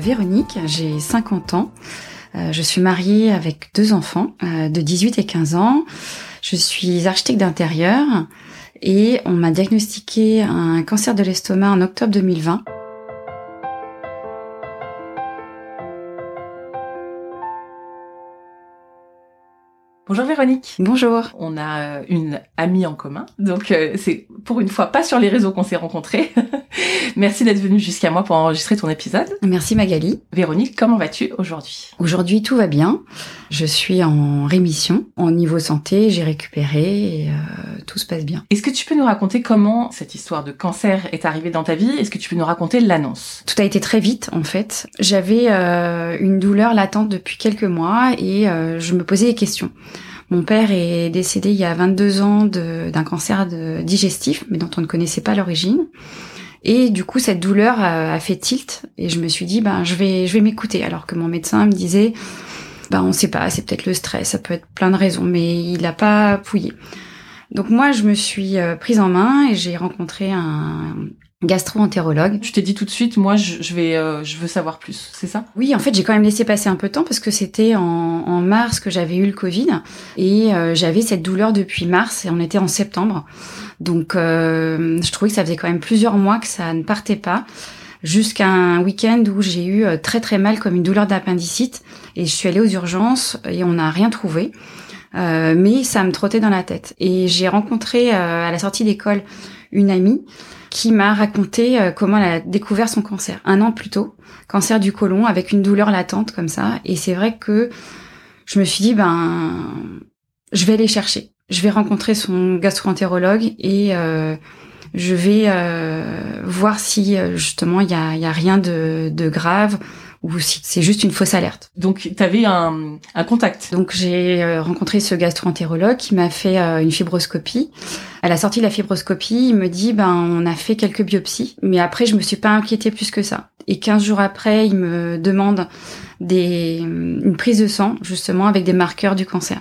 Véronique, j'ai 50 ans. Euh, je suis mariée avec deux enfants euh, de 18 et 15 ans. Je suis architecte d'intérieur et on m'a diagnostiqué un cancer de l'estomac en octobre 2020. Bonjour Véronique. Bonjour. On a euh, une amie en commun, donc c'est pour une fois pas sur les réseaux qu'on s'est rencontrés. Merci d'être venue jusqu'à moi pour enregistrer ton épisode. Merci Magali. Véronique, comment vas-tu aujourd'hui? Aujourd'hui tout va bien. Je suis en rémission. En niveau santé, j'ai récupéré et euh, tout se passe bien. Est-ce que tu peux nous raconter comment cette histoire de cancer est arrivée dans ta vie? Est-ce que tu peux nous raconter l'annonce? Tout a été très vite en fait. J'avais une douleur latente depuis quelques mois et je me posais des questions. Mon père est décédé il y a 22 ans d'un cancer de digestif, mais dont on ne connaissait pas l'origine. Et du coup, cette douleur a, fait tilt, et je me suis dit, ben, je vais, je vais m'écouter. Alors que mon médecin me disait, ben, on sait pas, c'est peut-être le stress, ça peut être plein de raisons, mais il n'a pas pouillé. Donc moi, je me suis euh, prise en main et j'ai rencontré un, gastro-entérologue. Tu t'es dit tout de suite, moi, je, vais, euh, je veux savoir plus, c'est ça? Oui, en fait, j'ai quand même laissé passer un peu de temps parce que c'était en, en, mars que j'avais eu le Covid et euh, j'avais cette douleur depuis mars et on était en septembre. Donc, euh, je trouvais que ça faisait quand même plusieurs mois que ça ne partait pas jusqu'à un week-end où j'ai eu très très mal comme une douleur d'appendicite et je suis allée aux urgences et on n'a rien trouvé. mais ça me trottait dans la tête. Et j'ai rencontré à la sortie d'école une amie qui m'a raconté euh, comment elle a découvert son cancer. Un an plus tôt, cancer du côlon avec une douleur latente comme ça. Et c'est vrai que je me suis dit ben je vais aller chercher, je vais rencontrer son gastro-entérologue et euh, je vais euh, voir si justement il y a, rien de grave ou si c'est juste une fausse alerte. Donc tu avais un, un, contact. Donc j'ai euh, rencontré ce gastro-entérologue qui m'a fait euh, une fibroscopie. À la sortie de la fibroscopie, il me dit ben on a fait quelques biopsies, mais après je me suis pas inquiétée plus que ça. Et 15 jours après, il me demande des une prise de sang justement avec des marqueurs du cancer.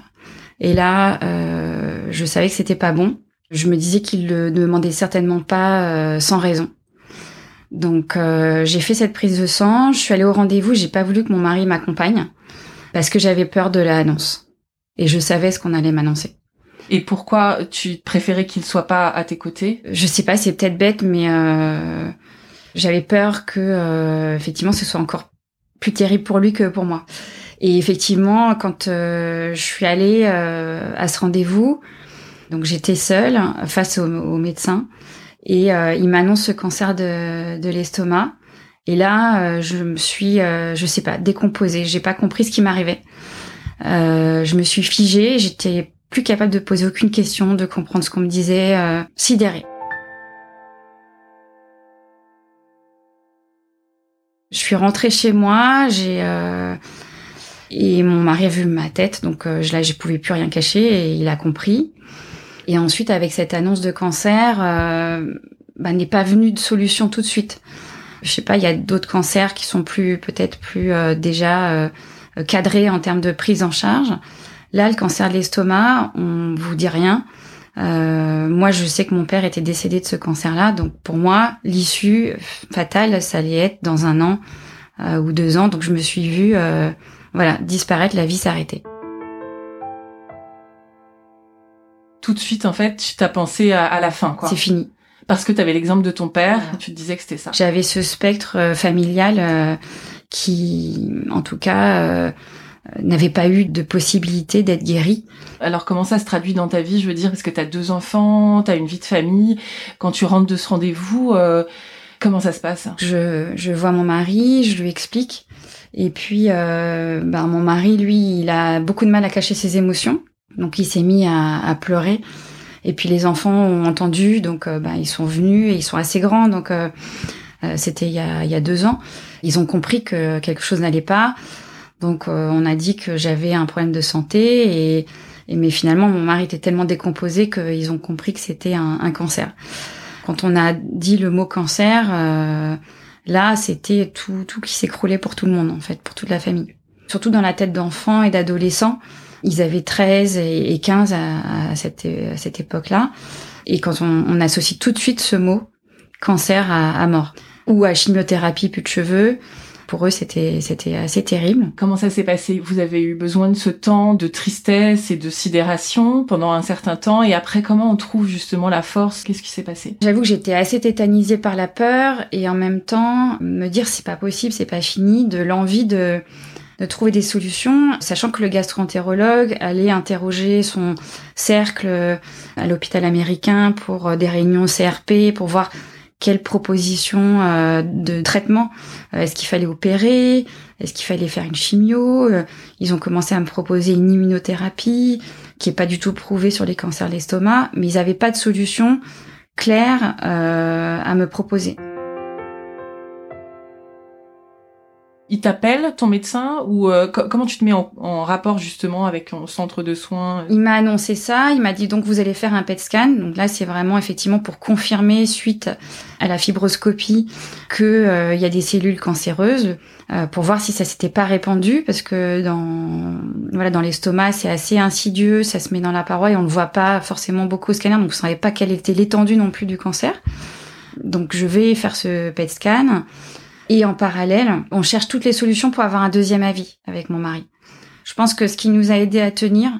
Et là, euh, je savais que c'était pas bon. Je me disais qu'il le demandait certainement pas euh, sans raison. Donc euh, j'ai fait cette prise de sang, je suis allée au rendez-vous, j'ai pas voulu que mon mari m'accompagne parce que j'avais peur de l'annonce et je savais ce qu'on allait m'annoncer. Et pourquoi tu préférais qu'il soit pas à tes côtés? Je sais pas, c'est peut-être bête, mais euh, j'avais peur que euh, effectivement ce soit encore plus terrible pour lui que pour moi. Et effectivement, quand je suis allée à ce rendez-vous, donc j'étais seule face au, au médecin et euh, il m'annonce ce cancer de, de l'estomac. Et là, euh, je me suis, euh, je sais pas, décomposée. J'ai pas compris ce qui m'arrivait. je me suis figée. J'étais plus capable de poser aucune question, de comprendre ce qu'on me disait, sidérée. Je suis rentrée chez moi. J'ai et mon mari a vu ma tête, donc là, je pouvais plus rien cacher et il a compris. Et ensuite, avec cette annonce de cancer, euh, bah, n'est pas venue de solution tout de suite. Je sais pas, il y a d'autres cancers qui sont plus peut-être plus euh, déjà euh, cadrés en termes de prise en charge. Là, le cancer de l'estomac, on vous dit rien. moi, je sais que mon père était décédé de ce cancer-là, donc pour moi, l'issue fatale, ça allait être dans un an ou deux ans. Donc je me suis vue, voilà, disparaître, la vie s'arrêter. Tout de suite, en fait, tu t'as pensé à, la fin, quoi. C'est fini. Parce que tu avais l'exemple de ton père, tu te disais que c'était ça. J'avais ce spectre euh, familial euh, qui, en tout cas, euh, n'avait pas eu de possibilité d'être guéri. Alors comment ça se traduit dans ta vie Je veux dire, parce que tu as deux enfants, tu as une vie de famille. Quand tu rentres de ce rendez-vous, comment ça se passe? Je, je vois mon mari, je lui explique. Et puis, ben, mon mari, lui, il a beaucoup de mal à cacher ses émotions. Donc il s'est mis à, pleurer. Et puis les enfants ont entendu, donc euh, bah, ils sont venus et ils sont assez grands. Donc euh, C'était il, y a, il y a deux ans. Ils ont compris que quelque chose n'allait pas. Donc on a dit que j'avais un problème de santé et, et, mais finalement mon mari était tellement décomposé qu'ils ont compris que c'était un, un, cancer. Quand on a dit le mot cancer, euh, là c'était tout tout qui s'écroulait pour tout le monde en fait, pour toute la famille. Surtout dans la tête d'enfants et d'adolescents. Ils avaient 13 et 15 à, à cette, à cette époque-là. Et quand on, on, associe tout de suite ce mot cancer à, à mort. Ou à chimiothérapie, plus de cheveux, pour eux, c'était c'était assez terrible. Comment ça s'est passé? Vous avez eu besoin de ce temps de tristesse et de sidération pendant un certain temps, et après, comment on trouve justement la force? Qu'est-ce qui s'est passé? J'avoue que j'étais assez tétanisée par la peur, et en même temps me dire c'est pas possible, c'est pas fini, de l'envie de de trouver des solutions, sachant que le gastro-entérologue allait interroger son cercle à l'hôpital américain pour des réunions CRP, pour voir quelles propositions euh, de traitement euh, Est-ce qu'il fallait opérer Est-ce qu'il fallait faire une chimio euh, Ils ont commencé à me proposer une immunothérapie qui est pas du tout prouvée sur les cancers de l'estomac, mais ils n'avaient pas de solution claire à me proposer. Il t'appelle, ton médecin, ou euh, comment tu te mets en, rapport justement avec ton centre de soins? Il m'a annoncé ça, il m'a dit donc vous allez faire un PET scan. Donc là c'est vraiment effectivement pour confirmer suite à la fibroscopie que euh, y a des cellules cancéreuses euh, pour voir si ça s'était pas répandu parce que dans voilà dans l'estomac c'est assez insidieux, ça se met dans la paroi et on ne voit pas forcément beaucoup au scanner donc vous savez pas quelle était l'étendue non plus du cancer. Donc je vais faire ce PET scan. Et en parallèle, on cherche toutes les solutions pour avoir un deuxième avis avec mon mari. Je pense que ce qui nous a aidé à tenir,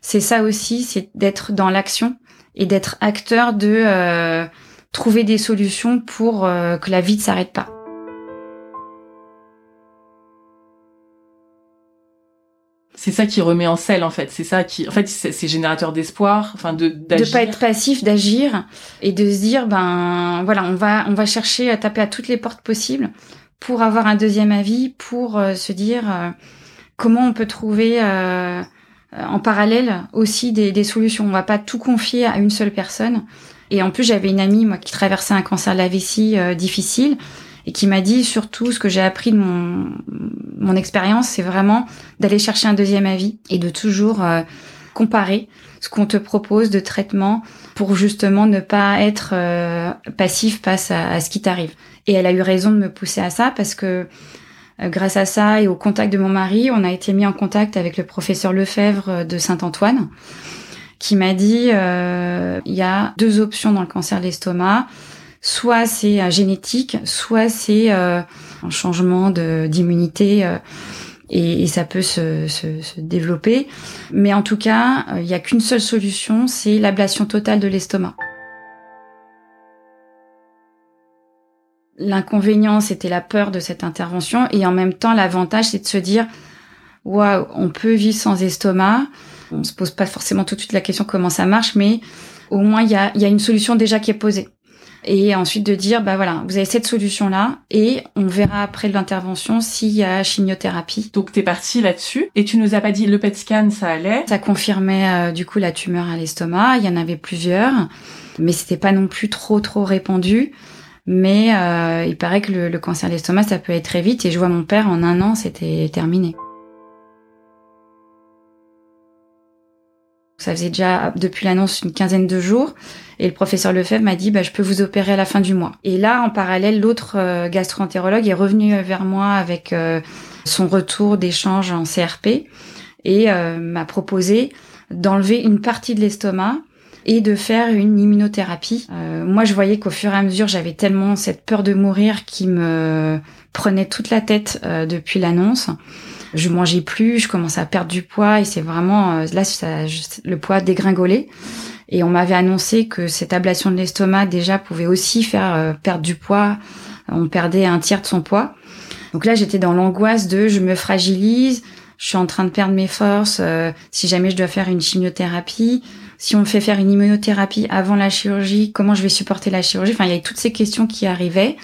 c'est ça aussi, c'est d'être dans l'action et d'être acteur de euh, trouver des solutions pour euh, que la vie ne s'arrête pas. C'est ça qui remet en selle en fait. C'est ça qui en fait c'est générateur d'espoir enfin de d'agir. de pas être passif d'agir et de se dire ben voilà on va on va chercher à taper à toutes les portes possibles pour avoir un deuxième avis pour euh, se dire euh, comment on peut trouver euh, en parallèle aussi des, des, solutions. On va pas tout confier à une seule personne. Et en plus j'avais une amie moi qui traversait un cancer de la vessie difficile et qui m'a dit surtout ce que j'ai appris de mon, mon expérience, c'est vraiment d'aller chercher un deuxième avis et de toujours euh, comparer ce qu'on te propose de traitement pour justement ne pas être euh, passif face à, ce qui t'arrive. Et elle a eu raison de me pousser à ça parce que euh, grâce à ça et au contact de mon mari, on a été mis en contact avec le professeur Lefebvre de Saint-Antoine qui m'a dit il y a deux options dans le cancer de l'estomac soit c'est euh, génétique, soit c'est euh, un changement d'immunité euh, et, ça peut se, se, se, développer. Mais en tout cas, il n'y a qu'une seule solution, c'est l'ablation totale de l'estomac. L'inconvénient, c'était la peur de cette intervention et en même temps, l'avantage, c'est de se dire, waouh, on peut vivre sans estomac. On se pose pas forcément tout de suite la question comment ça marche, mais au moins il y a, y a une solution déjà qui est posée et ensuite de dire bah voilà vous avez cette solution là et on verra après l'intervention s'il y a chimiothérapie. Donc t'es parti là-dessus et tu nous as pas dit le PET scan ça allait. Ça confirmait euh, du coup la tumeur à l'estomac. Il y en avait plusieurs mais c'était pas non plus trop trop répandu. Mais euh, il paraît que le, le cancer de l'estomac ça peut être très vite et je vois mon père en un an c'était terminé Ça faisait déjà depuis l'annonce une quinzaine de jours. Et le professeur Lefebvre m'a dit, bah, je peux vous opérer à la fin du mois. Et là, en parallèle, l'autre euh, gastro-entérologue est revenu vers moi avec euh, son retour d'échange en CRP et euh, m'a proposé d'enlever une partie de l'estomac et de faire une immunothérapie. moi, je voyais qu'au fur et à mesure, j'avais tellement cette peur de mourir qui me prenait toute la tête depuis l'annonce je mangeais plus, je commençais à perdre du poids et c'est vraiment euh, là ça, le poids dégringolé. Et on m'avait annoncé que cette ablation de l'estomac déjà pouvait aussi faire euh, perdre du poids. On perdait un tiers de son poids. Donc là j'étais dans l'angoisse de je me fragilise, je suis en train de perdre mes forces. Euh, si jamais je dois faire une chimiothérapie, si on me fait faire une immunothérapie avant la chirurgie, comment je vais supporter la chirurgie? Enfin il y avait toutes ces questions qui arrivaient.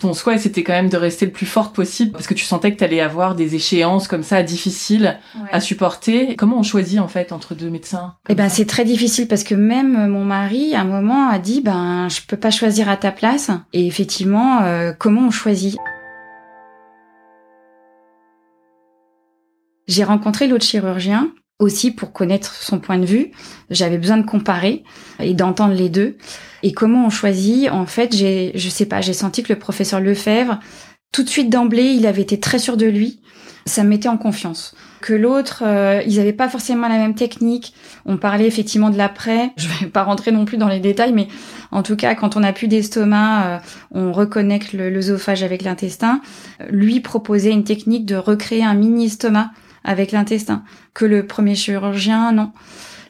Ton souhait, c'était quand même de rester le plus forte possible parce que tu sentais que tu allais avoir des échéances comme ça difficiles à supporter. Comment on choisit en fait entre deux médecins Eh ben, c'est très difficile parce que même mon mari, à un moment, a dit ben je peux pas choisir à ta place. Et effectivement, euh, comment on choisit? J'ai rencontré l'autre chirurgien aussi pour connaître son point de vue. J'avais besoin de comparer et d'entendre les deux. Et comment on choisit En fait, j'ai, je sais pas, j'ai senti que le professeur Lefebvre, tout de suite d'emblée, il avait été très sûr de lui. Ça me mettait en confiance. Que l'autre, euh, ils avaient pas forcément la même technique. On parlait effectivement de l'après. Je vais pas rentrer non plus dans les détails, mais en tout cas, quand on a plus d'estomac, euh, on reconnecte l'œsophage avec l'intestin. Lui proposait une technique de recréer un mini estomac avec l'intestin, que le premier chirurgien, non.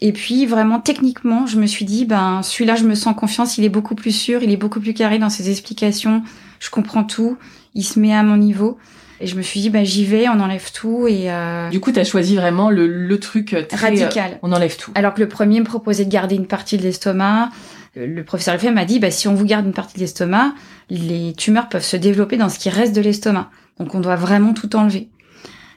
Et puis vraiment techniquement, je me suis dit, ben celui-là, je me sens confiance, il est beaucoup plus sûr, il est beaucoup plus carré dans ses explications, je comprends tout, il se met à mon niveau. Et je me suis dit, ben j'y vais, on enlève tout et. Euh... Du coup, tu as choisi vraiment le, le truc très, radical. on enlève tout. Alors que le premier me proposait de garder une partie de l'estomac. Le professeur Lefebvre m'a dit, bah, si on vous garde une partie de l'estomac, les tumeurs peuvent se développer dans ce qui reste de l'estomac. Donc on doit vraiment tout enlever.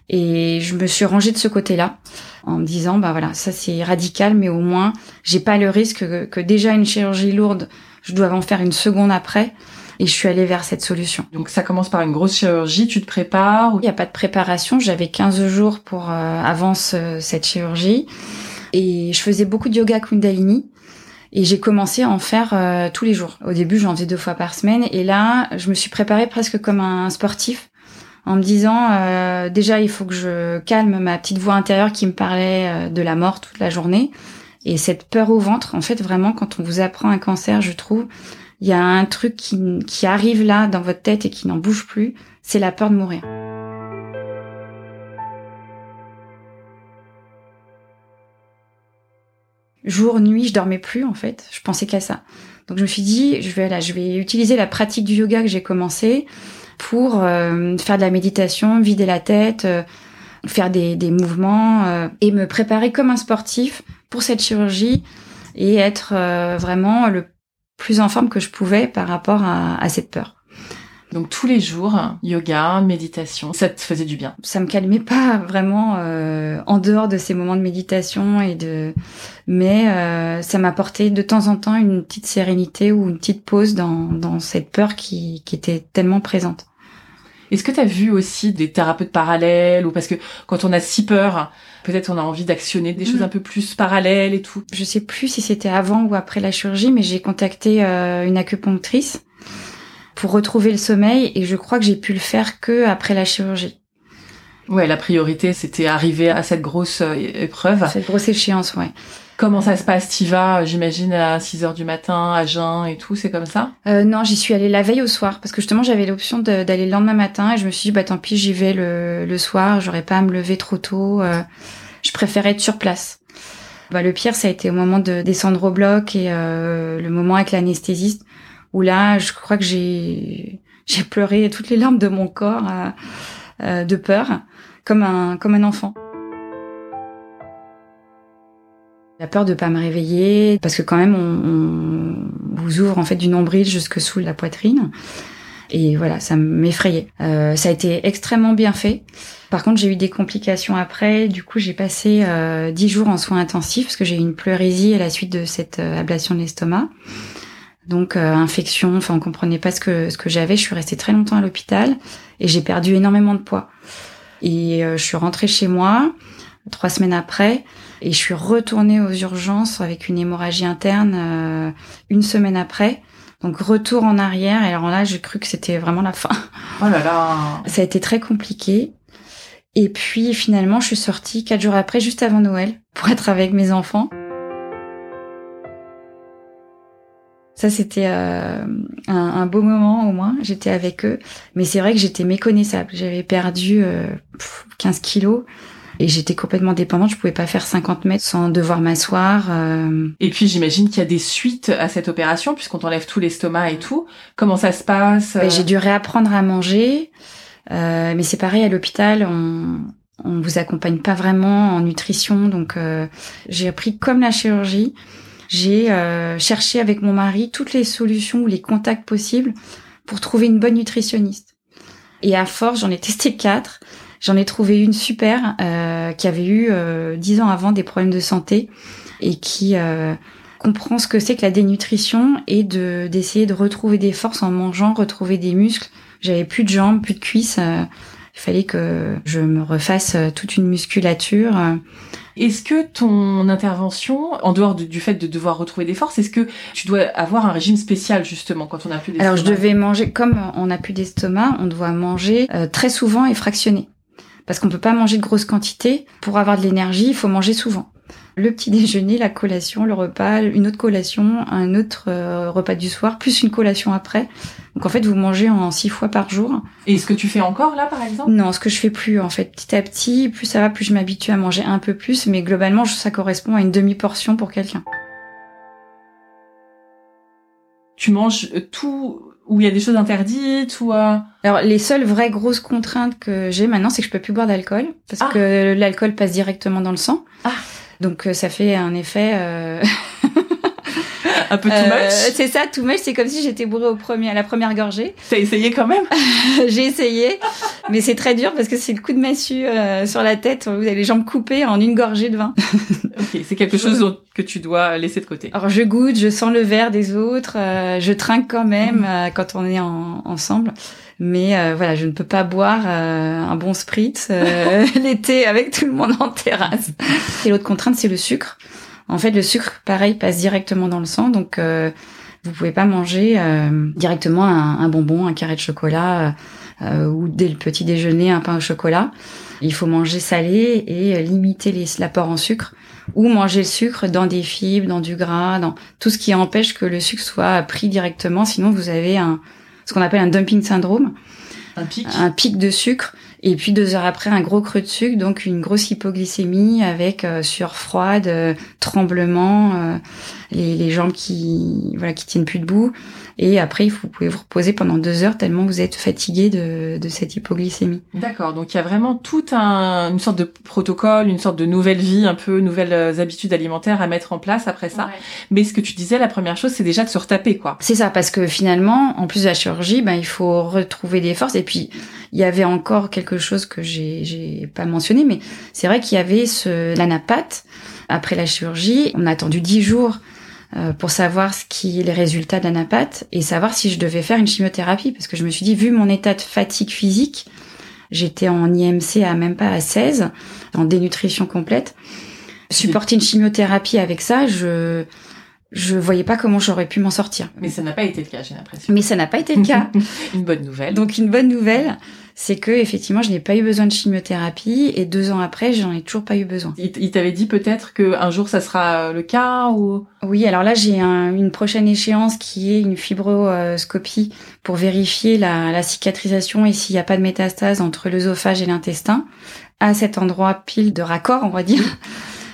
Et je me suis rangée de ce côté-là en me disant bah voilà ça c'est radical mais au moins j'ai pas le risque que, que, déjà une chirurgie lourde je dois en faire une seconde après. Et je suis allée vers cette solution. Donc ça commence par une grosse chirurgie, tu te prépares Il n'y a pas de préparation, j'avais 15 jours pour euh, avant cette chirurgie. Et je faisais beaucoup de yoga Kundalini. Et j'ai commencé à en faire euh, tous les jours. Au début, j'en faisais deux fois par semaine. Et là, je me suis préparée presque comme un sportif en me disant euh, déjà il faut que je calme ma petite voix intérieure qui me parlait euh, de la mort toute la journée. Et cette peur au ventre en fait vraiment quand on vous apprend un cancer je trouve il y a un truc qui, qui arrive là dans votre tête et qui n'en bouge plus c'est la peur de mourir. Jour nuit je dormais plus en fait. Je pensais qu'à ça. Donc je me suis dit je vais là je vais utiliser la pratique du yoga que j'ai commencé pour euh, faire de la méditation, vider la tête, euh, faire des, des mouvements euh, et me préparer comme un sportif pour cette chirurgie et être vraiment le plus en forme que je pouvais par rapport à, à cette peur. Donc tous les jours, yoga, méditation, ça te faisait du bien. Ça me calmait pas vraiment euh, en dehors de ces moments de méditation et de, mais euh, ça m'apportait de temps en temps une petite sérénité ou une petite pause dans, dans cette peur qui, qui était tellement présente. Est-ce que tu as vu aussi des thérapeutes parallèles ou parce que quand on a si peur, peut-être on a envie d'actionner des choses mm. un peu plus parallèles et tout? Je sais plus si c'était avant ou après la chirurgie, mais j'ai contacté euh, une acupunctrice pour retrouver le sommeil et je crois que j'ai pu le faire que après la chirurgie. Ouais, la priorité c'était arriver à cette grosse euh, épreuve. Cette grosse échéance, ouais. Comment ça se passe T'y vas, j'imagine, à 6 heures du matin, à jeun et tout, c'est comme ça? Euh, Non, j'y suis allée la veille au soir, parce que justement, j'avais l'option d'aller le lendemain matin, et je me suis dit, bah tant pis, j'y vais le, le soir, j'aurais pas à me lever trop tôt, euh, je préférais être sur place. Bah, le pire, ça a été au moment de descendre au bloc et euh, le moment avec l'anesthésiste, où là, je crois que j'ai j'ai pleuré toutes les larmes de mon corps euh, euh, de peur, comme un comme un enfant. La peur de pas me réveiller, parce que quand même on, vous ouvre en fait du nombril jusque sous la poitrine. Et voilà, ça m'effrayait. Euh, ça a été extrêmement bien fait. Par contre, j'ai eu des complications après. Du coup, j'ai passé euh, dix jours en soins intensifs parce que j'ai eu une pleurésie à la suite de cette euh, ablation de l'estomac. Donc euh, infection, enfin on comprenait pas ce que ce que j'avais. Je suis restée très longtemps à l'hôpital et j'ai perdu énormément de poids. Et euh, je suis rentrée chez moi trois semaines après et je suis retournée aux urgences avec une hémorragie interne euh, une semaine après. Donc retour en arrière et alors là j'ai cru que c'était vraiment la fin. Oh là là. Ça a été très compliqué. Et puis finalement je suis sortie quatre jours après, juste avant Noël, pour être avec mes enfants. Ça, c'était euh, un, un, beau moment au moins. J'étais avec eux. Mais c'est vrai que j'étais méconnaissable. J'avais perdu euh, 15 kilos. Et j'étais complètement dépendante, je pouvais pas faire 50 mètres sans devoir m'asseoir. Euh... Et puis j'imagine qu'il y a des suites à cette opération, puisqu'on t'enlève tout l'estomac et tout. Comment ça se passe ben, J'ai dû réapprendre à manger, euh, mais c'est pareil à l'hôpital, on on vous accompagne pas vraiment en nutrition, donc euh, j'ai appris comme la chirurgie. J'ai euh, cherché avec mon mari toutes les solutions ou les contacts possibles pour trouver une bonne nutritionniste. Et à force, j'en ai testé quatre. J'en ai trouvé une super euh, qui avait eu euh, dix ans avant des problèmes de santé et qui euh, comprend ce que c'est que la dénutrition et de d'essayer de retrouver des forces en mangeant, retrouver des muscles. J'avais plus de jambes, plus de cuisses. il fallait que je me refasse toute une musculature. Est-ce que ton intervention, en dehors du fait de devoir retrouver des forces, est-ce que tu dois avoir un régime spécial justement quand on n'a plus d'estomac? Alors je devais manger, comme on n'a plus d'estomac, on doit manger très souvent et fractionner parce qu'on peut pas manger de grosses quantités. Pour avoir de l'énergie, il faut manger souvent. Le petit déjeuner, la collation, le repas, une autre collation, un autre euh, repas du soir, plus une collation après. Donc en fait, vous mangez en six fois par jour. Et ce que tu fais encore là, par exemple? Non, ce que je fais plus en fait. Petit à petit, plus ça va, plus je m'habitue à manger un peu plus, mais globalement, ça correspond à une demi-portion pour quelqu'un. Tu manges tout où il y a des choses interdites ou euh... Alors les seules vraies grosses contraintes que j'ai maintenant, c'est que je peux plus boire d'alcool parce Ah. que l'alcool passe directement dans le sang. Ah. Donc euh, ça fait un effet. Euh... un peu too euh, much c'est ça, too much. C'est comme si j'étais bourrée au premier, à la première gorgée. T'as essayé quand même? J'ai essayé, mais c'est très dur parce que c'est le coup de massue sur la tête. Vous avez les jambes coupées en une gorgée de vin. Ok, c'est quelque chose que tu dois laisser de côté. Alors je goûte, je sens le verre des autres, je trinque quand même euh, quand on est en- ensemble. Mais euh, voilà, je ne peux pas boire euh, un bon spritz euh, l'été avec tout le monde en terrasse. Et l'autre contrainte, c'est le sucre. En fait, le sucre, pareil, passe directement dans le sang, donc euh, vous pouvez pas manger euh, directement un, bonbon, un carré de chocolat euh, ou dès le petit déjeuner un pain au chocolat. Il faut manger salé et limiter l'apport en sucre ou manger le sucre dans des fibres, dans du gras, dans tout ce qui empêche que le sucre soit pris directement. Sinon, vous avez un ce qu'on appelle un dumping syndrome, Un pic. Un pic de sucre, et puis deux heures après un gros creux de sucre, donc une grosse hypoglycémie avec euh, sueur froide, euh, tremblement, euh, les, les jambes qui voilà qui tiennent plus debout, et après vous pouvez vous reposer pendant deux heures tellement vous êtes fatigué de, de cette hypoglycémie. D'accord, donc il y a vraiment tout un, une sorte de protocole, une sorte de nouvelle vie, un peu nouvelles euh, habitudes alimentaires à mettre en place après ça. Mais ce que tu disais, la première chose, c'est déjà de se retaper, quoi. C'est ça, parce que finalement, en plus de la chirurgie, ben, il faut retrouver des forces. Et puis, il y avait encore quelque chose que j'ai, j'ai pas mentionné, mais c'est vrai qu'il y avait ce, l'anapathe. Après la chirurgie, on a attendu dix jours pour savoir ce qui est les résultats de l'anapathe et savoir si je devais faire une chimiothérapie. Parce que je me suis dit, vu mon état de fatigue physique, j'étais en IMC à même pas à 16, en dénutrition complète. Supporter une chimiothérapie avec ça, je, je voyais pas comment j'aurais pu m'en sortir. Mais ça n'a pas été le cas, j'ai l'impression. Mais ça n'a pas été le cas. une bonne nouvelle. Donc une bonne nouvelle, c'est que effectivement, je n'ai pas eu besoin de chimiothérapie et deux ans après, j'en ai toujours pas eu besoin. il, t'avait dit peut-être que un jour ça sera euh, le cas ou? Oui, alors là, j'ai un- une prochaine échéance qui est une fibroscopie pour vérifier la, la cicatrisation et s'il n'y a pas de métastase entre l'œsophage et l'intestin à cet endroit pile de raccord, on va dire.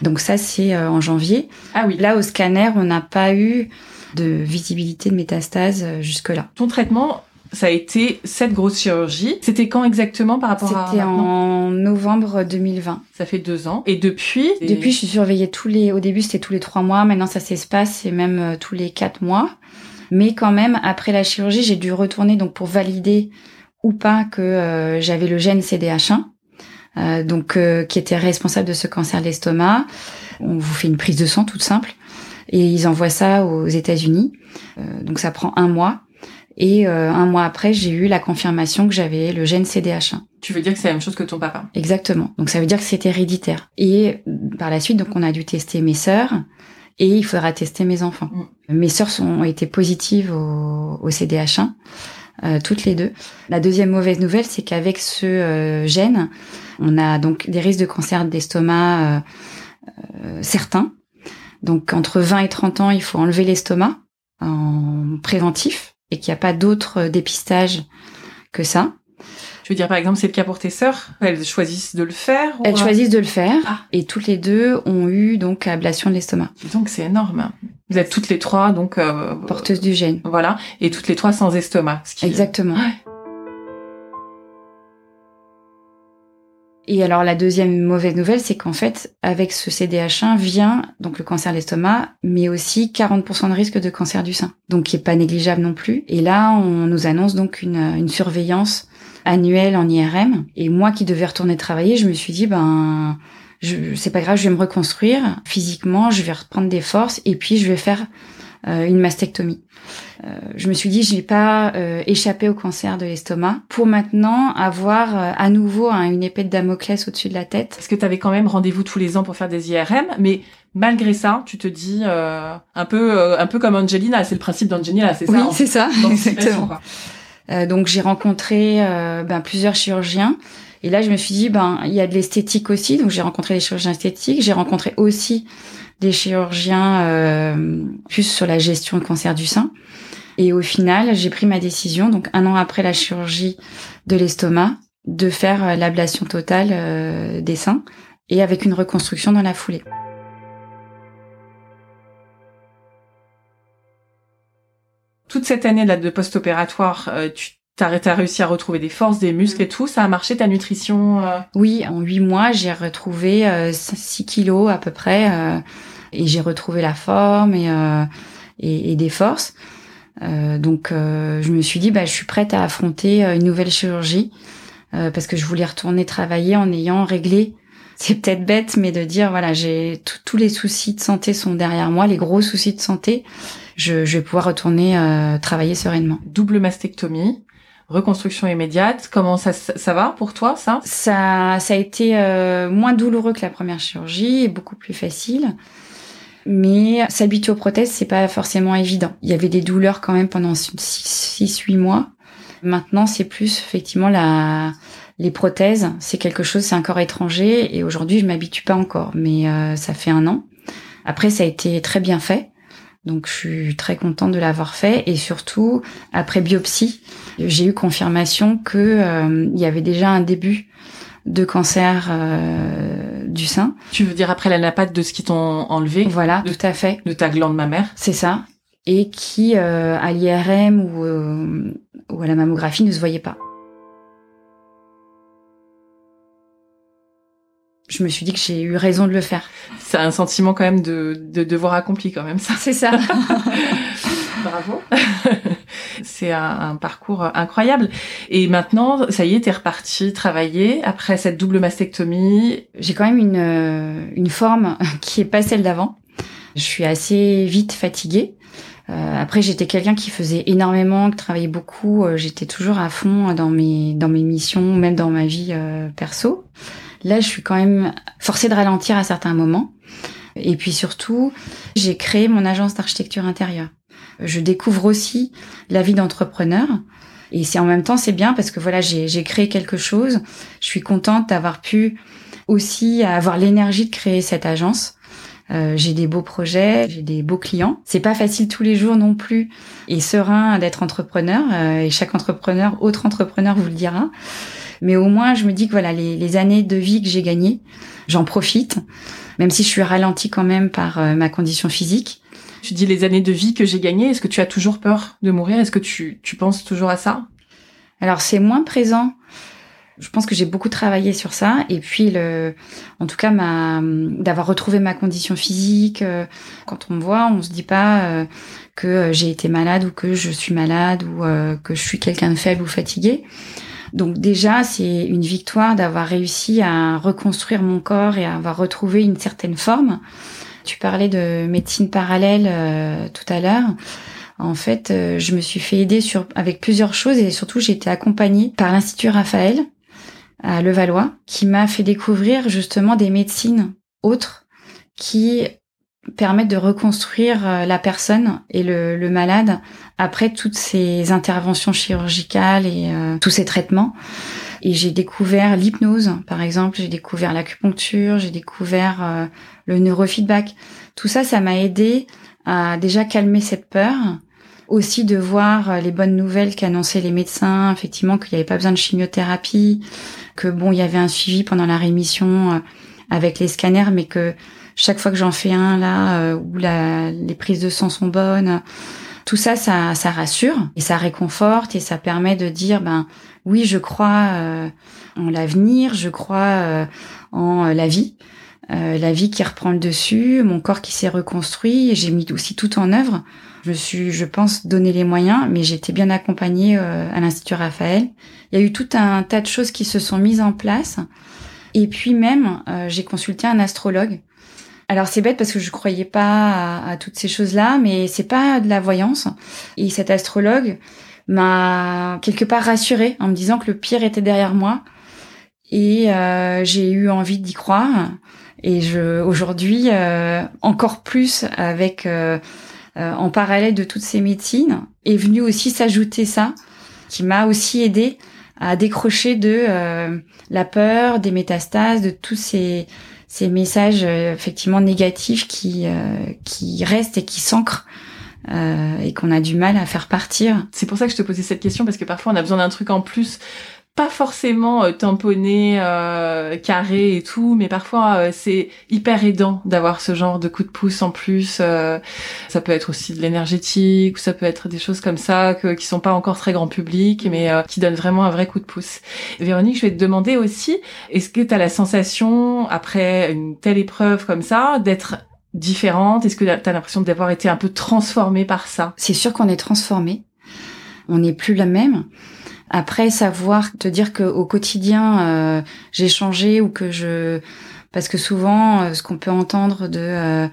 Donc ça, c'est euh, en janvier. ah oui. Là, au scanner, on n'a pas eu de visibilité de métastase euh, jusque-là. Ton traitement, ça a été cette grosse chirurgie. C'était quand exactement par rapport à C'était en novembre 2020. Ça fait deux ans. Et depuis Depuis, je suis surveillée tous les. Au début, c'était tous les trois mois. Maintenant, ça s'espace, c'est même euh, tous les quatre mois. Mais quand même, après la chirurgie, j'ai dû retourner donc pour valider ou pas que euh, j'avais le gène CDH1, euh, donc euh, qui était responsable de ce cancer de l'estomac. On vous fait une prise de sang toute simple et ils envoient ça aux États-Unis. Euh, donc ça prend un mois. Et euh, un mois après, j'ai eu la confirmation que j'avais le gène CDH1. Tu veux dire que c'est la même chose que ton papa? Exactement. Donc ça veut dire que c'est héréditaire. Et par la suite, donc on a dû tester mes sœurs et il faudra tester mes enfants. Mes sœurs sont, ont été positives au, au CDH1, euh, toutes les deux. La deuxième mauvaise nouvelle, c'est qu'avec ce euh, gène, on a donc des risques de cancer d'estomac euh, euh, certains. Donc entre 20 et 30 ans, il faut enlever l'estomac en préventif et qu'il n'y a pas d'autre dépistage que ça. Tu veux dire par exemple c'est le cas pour tes sœurs? Elles choisissent de le faire ou- Elles choisissent de le faire Ah. et toutes les deux ont eu donc ablation de l'estomac, Donc c'est énorme. Vous êtes toutes les trois donc euh, porteuse du gène. voilà et toutes les trois sans estomac. Ce qui... Exactement. Ouais. Et alors la deuxième mauvaise nouvelle, c'est qu'en fait, avec ce CDH1 vient donc le cancer de l'estomac, mais aussi 40% de risque de cancer du sein, donc qui est pas négligeable non plus. Et là, on nous annonce donc une, une surveillance annuelle en IRM. Et moi qui devais retourner travailler, je me suis dit ben c'est pas grave, je vais me reconstruire physiquement, je vais reprendre des forces et puis je vais faire une mastectomie. Euh, je me suis dit, je n'ai pas euh, échappé au cancer de l'estomac pour maintenant avoir à nouveau une épée de Damoclès au-dessus de la tête. Parce que tu avais quand même rendez-vous tous les ans pour faire des IRM, mais malgré ça, tu te dis un peu un peu comme Angelina, c'est le principe d'Angelina, c'est ça Oui, c'est ça, exactement. donc j'ai rencontré ben, plusieurs chirurgiens. Et là, je me suis dit, ben, il y a de l'esthétique aussi. Donc, j'ai rencontré des chirurgiens esthétiques. J'ai rencontré aussi des chirurgiens euh, plus sur la gestion du cancer du sein. Et au final, j'ai pris ma décision, donc un an après la chirurgie de l'estomac, de faire euh, l'ablation totale euh, des seins et avec une reconstruction dans la foulée. Toute cette année là de post-opératoire, tu T'as réussi à retrouver des forces, des muscles et tout. Ça a marché ta nutrition Oui, en huit mois, j'ai retrouvé 6 kilos à peu près et j'ai retrouvé la forme et, euh, et, et, des forces. Euh, donc euh, je me suis dit bah je suis prête à affronter une nouvelle chirurgie parce que je voulais retourner travailler en ayant réglé c'est peut-être bête, mais de dire voilà, j'ai tous les soucis de santé sont derrière moi, les gros soucis de santé, je, je vais pouvoir retourner euh, travailler sereinement. Double mastectomie, reconstruction immédiate. Comment ça, ça va pour toi, ça? Ça, ça a été euh, moins douloureux que la première chirurgie et beaucoup plus facile mais s'habituer aux prothèses, c'est pas forcément évident. Il y avait des douleurs quand même pendant 6-8 mois. Maintenant, c'est plus effectivement la les prothèses, c'est quelque chose, c'est un corps étranger et aujourd'hui, je m'habitue pas encore, mais euh, ça fait un an. Après, ça a été très bien fait. Donc je suis très contente de l'avoir fait et surtout après biopsie, j'ai eu confirmation que euh, il y avait déjà un début de cancer euh, du sein. Tu veux dire après la napate de ce qui t'ont enlevé? Voilà, tout à fait. De ta glande mammaire? C'est ça. Et qui, euh, à l'IRM ou, euh, ou à la mammographie, ne se voyait pas. Je me suis dit que j'ai eu raison de le faire. C'est un sentiment quand même de, de devoir accompli quand même ça. C'est ça. Bravo. c'est un, parcours incroyable. Et maintenant, ça y est, t'es reparti travailler après cette double mastectomie. J'ai quand même une, euh, une forme qui est pas celle d'avant. Je suis assez vite fatiguée. Euh, après, j'étais quelqu'un qui faisait énormément, qui travaillait beaucoup. Euh, j'étais toujours à fond dans mes dans mes missions, même dans ma vie perso. Là, je suis quand même forcée de ralentir à certains moments. Et puis surtout, j'ai créé mon agence d'architecture intérieure. Je découvre aussi la vie d'entrepreneur. Et c'est en même temps, c'est bien parce que voilà, j'ai créé quelque chose. Je suis contente d'avoir pu aussi avoir l'énergie de créer cette agence. Euh, j'ai des beaux projets, j'ai des beaux clients. C'est pas facile tous les jours non plus et serein d'être entrepreneur. Euh, et chaque entrepreneur, autre entrepreneur vous le dira. Mais au moins, je me dis que voilà, les, les années de vie que j'ai gagnées, j'en profite, même si je suis ralentie quand même par euh, ma condition physique. Tu dis les années de vie que j'ai gagnées. Est-ce que tu as toujours peur de mourir? Est-ce que tu, tu penses toujours à ça? Alors c'est moins présent. Je pense que j'ai beaucoup travaillé sur ça et puis le, en tout cas ma, d'avoir retrouvé ma condition physique. Euh, quand on me voit, on se dit pas euh, que j'ai été malade ou que je suis malade ou que je suis quelqu'un de faible ou fatigué. Donc déjà, c'est une victoire d'avoir réussi à reconstruire mon corps et à avoir retrouvé une certaine forme. Tu parlais de médecine parallèle euh, tout à l'heure. En fait, euh, je me suis fait aider avec plusieurs choses et surtout j'ai été accompagnée par l'Institut Raphaël à Levallois qui m'a fait découvrir justement des médecines autres qui permettent de reconstruire euh, la personne et le, le malade après toutes ces interventions chirurgicales et tous ces traitements. Et j'ai découvert l'hypnose, par exemple, j'ai découvert l'acupuncture, j'ai découvert euh, le neurofeedback. Tout ça, ça m'a aidé à déjà calmer cette peur, aussi de voir euh, les bonnes nouvelles qu'annonçaient les médecins, effectivement qu'il n'y avait pas besoin de chimiothérapie, que bon, il y avait un suivi pendant la rémission euh, avec les scanners, mais que chaque fois que j'en fais un là où la, les prises de sang sont bonnes, tout ça, ça, ça rassure et ça réconforte et ça permet de dire, ben oui, je crois euh, en l'avenir, je crois en la vie. la vie qui reprend le dessus, mon corps qui s'est reconstruit, j'ai mis aussi tout en œuvre. Je suis, je pense, donné les moyens, mais j'ai été bien accompagnée à l'Institut Raphaël. Il y a eu tout un tas de choses qui se sont mises en place. Et puis même, j'ai consulté un astrologue alors c'est bête parce que je croyais pas à, toutes ces choses-là, mais c'est pas de la voyance. Et cet astrologue m'a quelque part rassurée en me disant que le pire était derrière moi. Et euh, j'ai eu envie d'y croire. Et je aujourd'hui euh, encore plus avec euh, en parallèle de toutes ces médecines est venu aussi s'ajouter ça, qui m'a aussi aidé à décrocher de la peur, des métastases, de tous ces ces messages euh, effectivement négatifs qui euh, qui restent et qui s'ancrent euh, et qu'on a du mal à faire partir. C'est pour ça que je te posais cette question parce que parfois on a besoin d'un truc en plus pas forcément euh, tamponné, euh, carré et tout, mais parfois euh, c'est hyper aidant d'avoir ce genre de coup de pouce en plus. Euh, ça peut être aussi de l'énergétique, ou ça peut être des choses comme ça que, qui sont pas encore très grand public, mais qui donnent vraiment un vrai coup de pouce. Véronique, je vais te demander aussi, est-ce que tu as la sensation, après une telle épreuve comme ça, d'être différente? Est-ce que tu as l'impression d'avoir été un peu transformée par ça? C'est sûr qu'on est transformé. On n'est plus la même. Après, savoir te dire que au quotidien euh, j'ai changé ou que je parce que souvent euh, ce qu'on peut entendre de euh,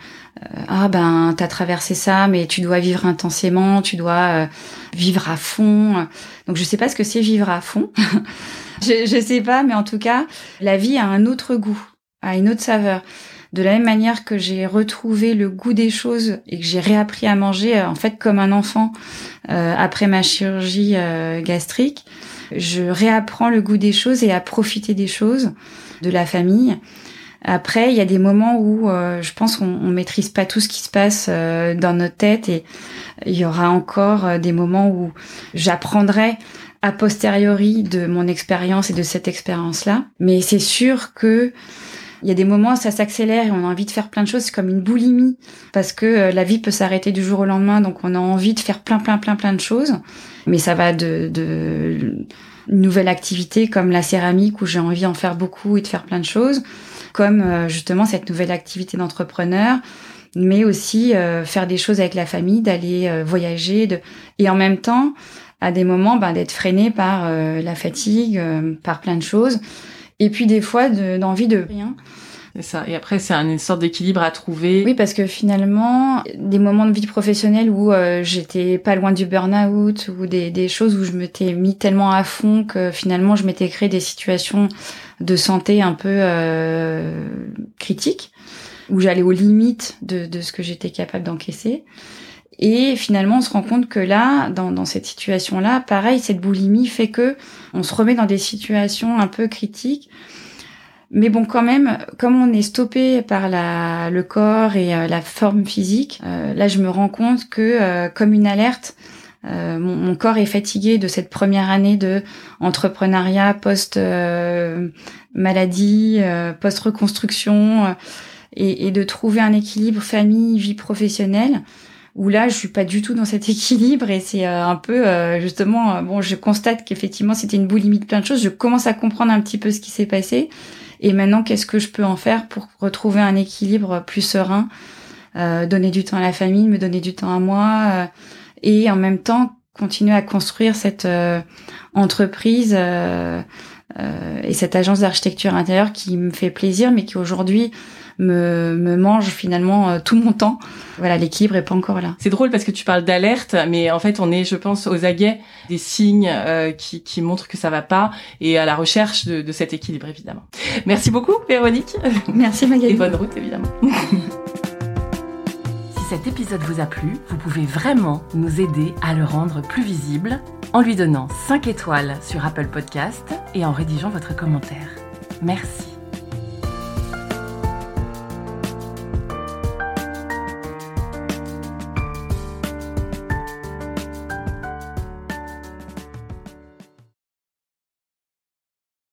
ah ben t'as traversé ça mais tu dois vivre intensément tu dois vivre à fond. Donc je sais pas ce que c'est vivre à fond. Je, je sais pas mais en tout cas la vie a un autre goût a une autre saveur de la même manière que j'ai retrouvé le goût des choses et que j'ai réappris à manger, euh, en fait, comme un enfant euh, après ma chirurgie euh, gastrique, je réapprends le goût des choses et à profiter des choses, de la famille. Après, il y a des moments où je pense qu'on on maîtrise pas tout ce qui se passe dans notre tête et il y aura encore des moments où j'apprendrai a posteriori de mon expérience et de cette expérience-là. Mais c'est sûr que il y a des moments où ça s'accélère et on a envie de faire plein de choses, c'est comme une boulimie parce que euh, la vie peut s'arrêter du jour au lendemain, donc on a envie de faire plein plein plein plein de choses. Mais ça va de, de une nouvelle activité comme la céramique où j'ai envie d'en faire beaucoup et de faire plein de choses, comme euh, justement cette nouvelle activité d'entrepreneur mais aussi euh, faire des choses avec la famille, d'aller voyager, de... et en même temps, à des moments, ben, d'être freiné par la fatigue, par plein de choses. Et puis des fois d'envie de, rien. C'est ça. Et après, c'est une sorte d'équilibre à trouver. Oui, parce que finalement, des moments de vie professionnelle où euh, j'étais pas loin du burn-out ou des, des choses où je m'étais mis tellement à fond que finalement, je m'étais créé des situations de santé un peu euh, critiques, où j'allais aux limites de, de ce que j'étais capable d'encaisser. Et finalement, on se rend compte que là, dans, dans cette situation-là, pareil, cette boulimie fait que on se remet dans des situations un peu critiques. Mais bon, quand même, comme on est stoppé par la, le corps et euh, la forme physique, euh, là, je me rends compte que, euh, comme une alerte, mon, corps est fatigué de cette première année de entrepreneuriat post maladie, post reconstruction, et, et, de trouver un équilibre famille vie professionnelle où là je suis pas du tout dans cet équilibre et c'est euh, un peu euh, justement euh, bon je constate qu'effectivement c'était une boulimie de plein de choses. Je commence à comprendre un petit peu ce qui s'est passé. Et maintenant qu'est-ce que je peux en faire pour retrouver un équilibre plus serein donner du temps à la famille me donner du temps à moi et en même temps continuer à construire cette entreprise et cette agence d'architecture intérieure qui me fait plaisir mais qui aujourd'hui me, me mange finalement euh, tout mon temps. Voilà, l'équilibre est pas encore là. C'est drôle parce que tu parles d'alerte, mais en fait, on est, je pense, aux aguets des signes euh, qui, qui montrent que ça va pas et à la recherche de, de cet équilibre, évidemment. Merci beaucoup, Véronique. Merci, Magali. Et bonne route, évidemment. si cet épisode vous a plu, vous pouvez vraiment nous aider à le rendre plus visible en lui donnant 5 étoiles sur Apple Podcast et en rédigeant votre commentaire. Merci.